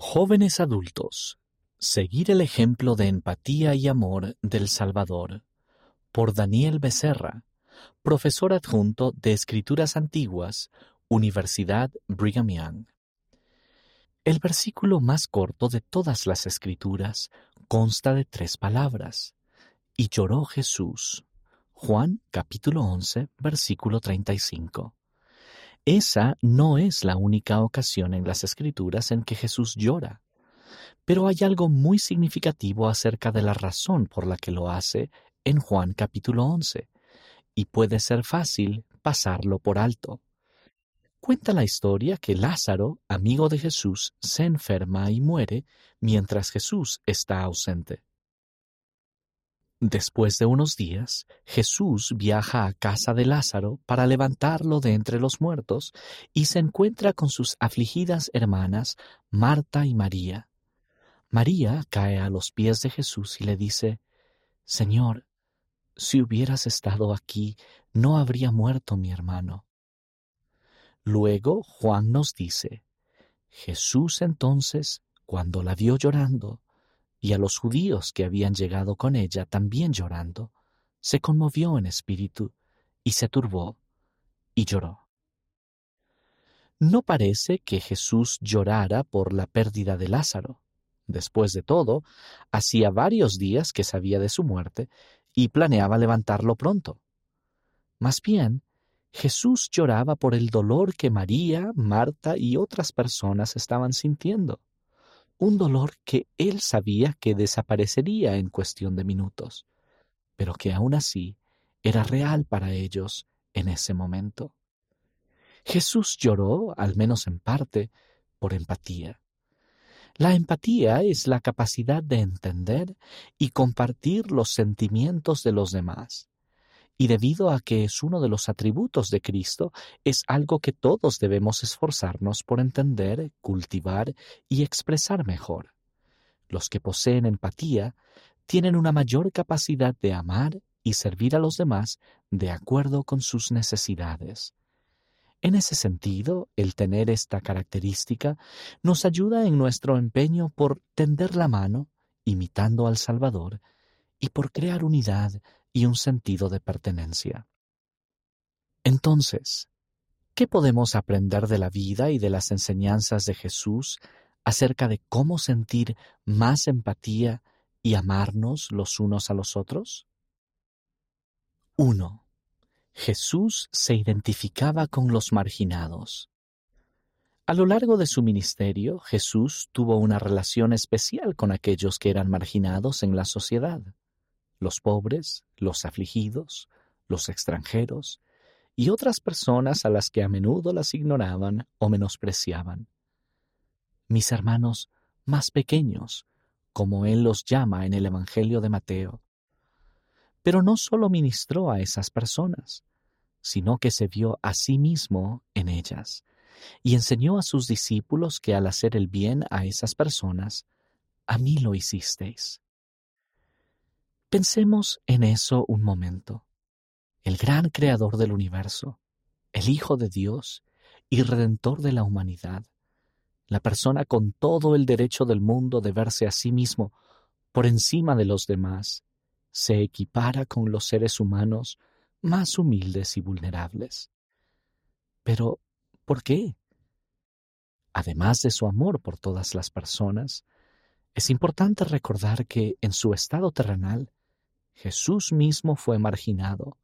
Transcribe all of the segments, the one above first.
Jóvenes adultos, seguir el ejemplo de empatía y amor del Salvador. Por Daniel Becerra, profesor adjunto de Escrituras Antiguas, Universidad Brigham Young. El versículo más corto de todas las Escrituras consta de tres palabras. Y lloró Jesús. Juan capítulo 11, versículo 35. Esa no es la única ocasión en las Escrituras en que Jesús llora, pero hay algo muy significativo acerca de la razón por la que lo hace en Juan capítulo 11, y puede ser fácil pasarlo por alto. Cuenta la historia que Lázaro, amigo de Jesús, se enferma y muere mientras Jesús está ausente. Después de unos días, Jesús viaja a casa de Lázaro para levantarlo de entre los muertos y se encuentra con sus afligidas hermanas, Marta y María. María cae a los pies de Jesús y le dice, Señor, si hubieras estado aquí, no habría muerto mi hermano. Luego Juan nos dice, Jesús entonces, cuando la vio llorando, y a los judíos que habían llegado con ella también llorando, se conmovió en espíritu y se turbó y lloró. No parece que Jesús llorara por la pérdida de Lázaro. Después de todo, hacía varios días que sabía de su muerte y planeaba levantarlo pronto. Más bien, Jesús lloraba por el dolor que María, Marta y otras personas estaban sintiendo un dolor que él sabía que desaparecería en cuestión de minutos, pero que aún así era real para ellos en ese momento. Jesús lloró, al menos en parte, por empatía. La empatía es la capacidad de entender y compartir los sentimientos de los demás y debido a que es uno de los atributos de Cristo, es algo que todos debemos esforzarnos por entender, cultivar y expresar mejor. Los que poseen empatía tienen una mayor capacidad de amar y servir a los demás de acuerdo con sus necesidades. En ese sentido, el tener esta característica nos ayuda en nuestro empeño por tender la mano, imitando al Salvador, y por crear unidad y un sentido de pertenencia. Entonces, ¿qué podemos aprender de la vida y de las enseñanzas de Jesús acerca de cómo sentir más empatía y amarnos los unos a los otros? 1. Jesús se identificaba con los marginados. A lo largo de su ministerio, Jesús tuvo una relación especial con aquellos que eran marginados en la sociedad los pobres, los afligidos, los extranjeros y otras personas a las que a menudo las ignoraban o menospreciaban. Mis hermanos más pequeños, como él los llama en el Evangelio de Mateo. Pero no solo ministró a esas personas, sino que se vio a sí mismo en ellas, y enseñó a sus discípulos que al hacer el bien a esas personas, a mí lo hicisteis. Pensemos en eso un momento. El gran creador del universo, el Hijo de Dios y Redentor de la humanidad, la persona con todo el derecho del mundo de verse a sí mismo por encima de los demás, se equipara con los seres humanos más humildes y vulnerables. Pero, ¿por qué? Además de su amor por todas las personas, es importante recordar que en su estado terrenal, Jesús mismo fue marginado.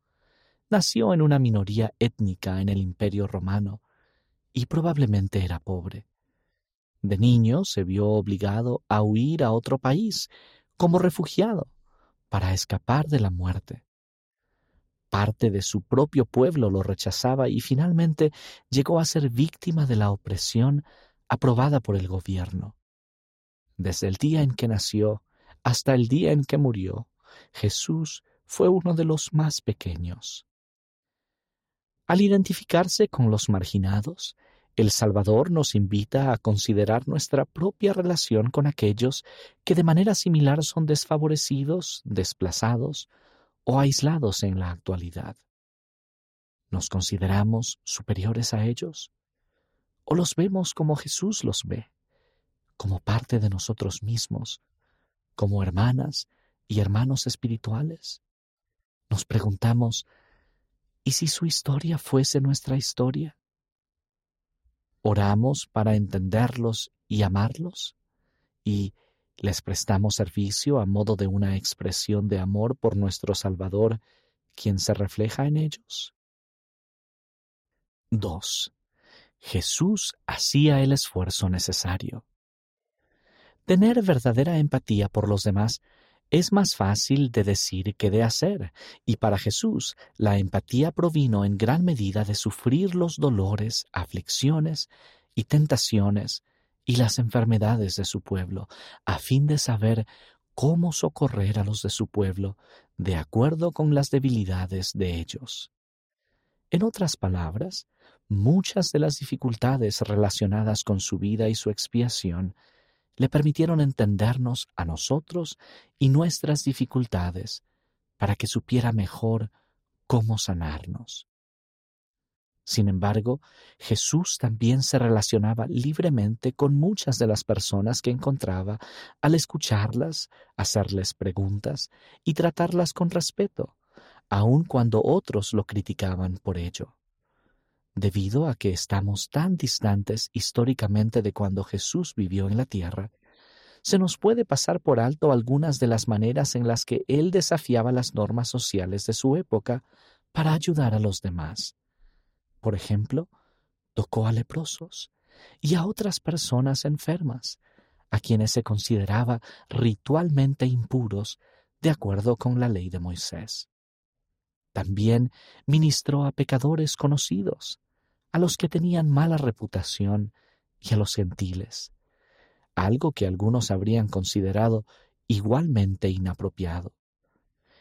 Nació en una minoría étnica en el Imperio romano y probablemente era pobre. De niño se vio obligado a huir a otro país como refugiado para escapar de la muerte. Parte de su propio pueblo lo rechazaba y finalmente llegó a ser víctima de la opresión aprobada por el gobierno. Desde el día en que nació hasta el día en que murió, Jesús fue uno de los más pequeños. Al identificarse con los marginados, el Salvador nos invita a considerar nuestra propia relación con aquellos que de manera similar son desfavorecidos, desplazados o aislados en la actualidad. ¿Nos consideramos superiores a ellos? ¿O los vemos como Jesús los ve, como parte de nosotros mismos, como hermanas y hermanos espirituales. Nos preguntamos, ¿y si su historia fuese nuestra historia? ¿Oramos para entenderlos y amarlos? ¿Y les prestamos servicio a modo de una expresión de amor por nuestro Salvador, quien se refleja en ellos? 2. Jesús hacía el esfuerzo necesario. Tener verdadera empatía por los demás es más fácil de decir que de hacer, y para Jesús la empatía provino en gran medida de sufrir los dolores, aflicciones y tentaciones y las enfermedades de su pueblo, a fin de saber cómo socorrer a los de su pueblo de acuerdo con las debilidades de ellos. En otras palabras, muchas de las dificultades relacionadas con su vida y su expiación le permitieron entendernos a nosotros y nuestras dificultades para que supiera mejor cómo sanarnos. Sin embargo, Jesús también se relacionaba libremente con muchas de las personas que encontraba al escucharlas, hacerles preguntas y tratarlas con respeto, aun cuando otros lo criticaban por ello. Debido a que estamos tan distantes históricamente de cuando Jesús vivió en la tierra, se nos puede pasar por alto algunas de las maneras en las que él desafiaba las normas sociales de su época para ayudar a los demás. Por ejemplo, tocó a leprosos y a otras personas enfermas, a quienes se consideraba ritualmente impuros de acuerdo con la ley de Moisés. También ministró a pecadores conocidos, a los que tenían mala reputación y a los gentiles, algo que algunos habrían considerado igualmente inapropiado.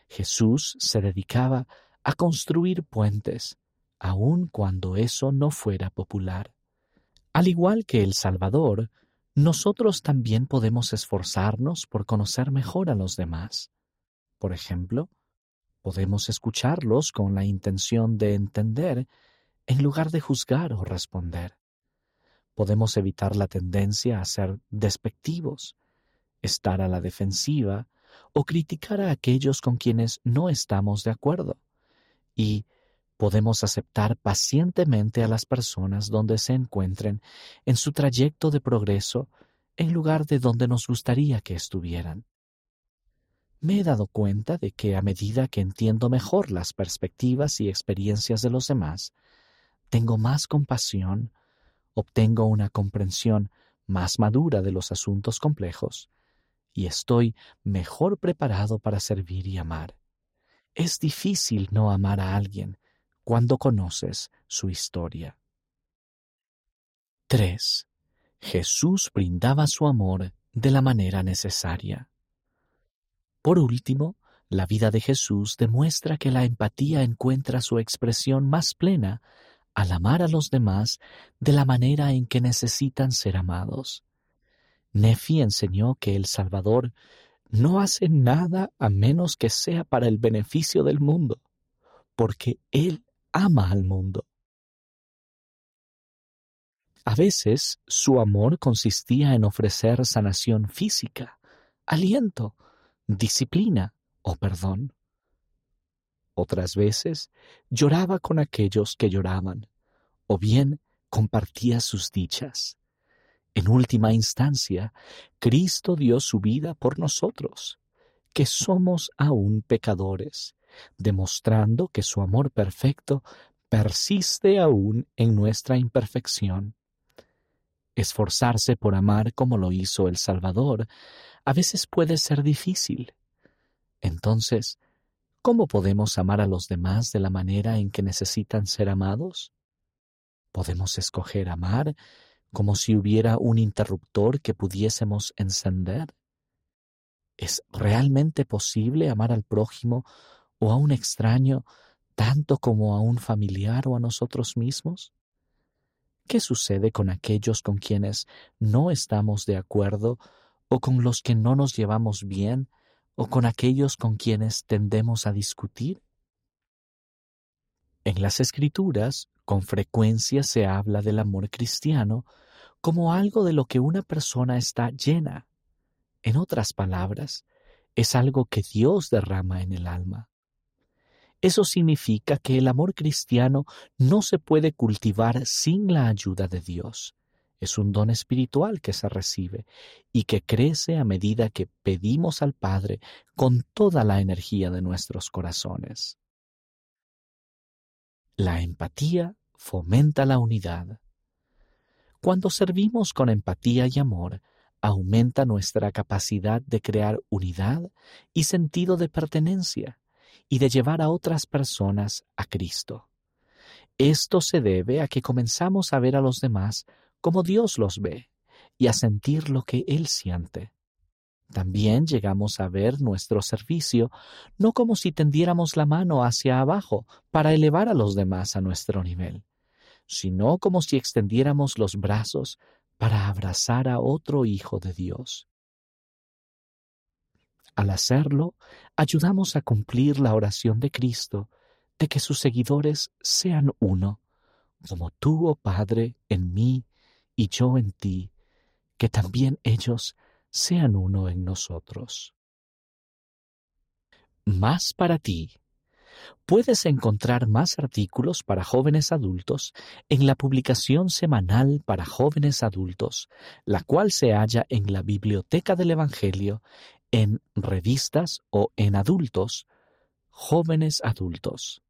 Jesús se dedicaba a construir puentes aun cuando eso no fuera popular. Al igual que el Salvador, nosotros también podemos esforzarnos por conocer mejor a los demás. Por ejemplo, podemos escucharlos con la intención de entender en lugar de juzgar o responder. Podemos evitar la tendencia a ser despectivos, estar a la defensiva o criticar a aquellos con quienes no estamos de acuerdo y podemos aceptar pacientemente a las personas donde se encuentren en su trayecto de progreso en lugar de donde nos gustaría que estuvieran. Me he dado cuenta de que a medida que entiendo mejor las perspectivas y experiencias de los demás, tengo más compasión, obtengo una comprensión más madura de los asuntos complejos y estoy mejor preparado para servir y amar. Es difícil no amar a alguien cuando conoces su historia. 3. Jesús brindaba su amor de la manera necesaria. Por último, la vida de Jesús demuestra que la empatía encuentra su expresión más plena al amar a los demás de la manera en que necesitan ser amados. Nefi enseñó que el Salvador no hace nada a menos que sea para el beneficio del mundo, porque Él ama al mundo. A veces su amor consistía en ofrecer sanación física, aliento, disciplina o perdón. Otras veces lloraba con aquellos que lloraban, o bien compartía sus dichas. En última instancia, Cristo dio su vida por nosotros, que somos aún pecadores, demostrando que su amor perfecto persiste aún en nuestra imperfección. Esforzarse por amar como lo hizo el Salvador a veces puede ser difícil. Entonces, ¿cómo podemos amar a los demás de la manera en que necesitan ser amados? ¿Podemos escoger amar como si hubiera un interruptor que pudiésemos encender? ¿Es realmente posible amar al prójimo o a un extraño tanto como a un familiar o a nosotros mismos? ¿Qué sucede con aquellos con quienes no estamos de acuerdo o con los que no nos llevamos bien o con aquellos con quienes tendemos a discutir? En las escrituras, con frecuencia se habla del amor cristiano como algo de lo que una persona está llena. En otras palabras, es algo que Dios derrama en el alma. Eso significa que el amor cristiano no se puede cultivar sin la ayuda de Dios. Es un don espiritual que se recibe y que crece a medida que pedimos al Padre con toda la energía de nuestros corazones. La empatía fomenta la unidad. Cuando servimos con empatía y amor, aumenta nuestra capacidad de crear unidad y sentido de pertenencia y de llevar a otras personas a Cristo. Esto se debe a que comenzamos a ver a los demás como Dios los ve y a sentir lo que Él siente. También llegamos a ver nuestro servicio no como si tendiéramos la mano hacia abajo para elevar a los demás a nuestro nivel, sino como si extendiéramos los brazos para abrazar a otro hijo de Dios. Al hacerlo, ayudamos a cumplir la oración de Cristo de que sus seguidores sean uno, como tú, oh Padre, en mí y yo en ti, que también ellos sean uno en nosotros. Más para ti. Puedes encontrar más artículos para jóvenes adultos en la publicación semanal para jóvenes adultos, la cual se halla en la Biblioteca del Evangelio en revistas o en adultos, jóvenes adultos.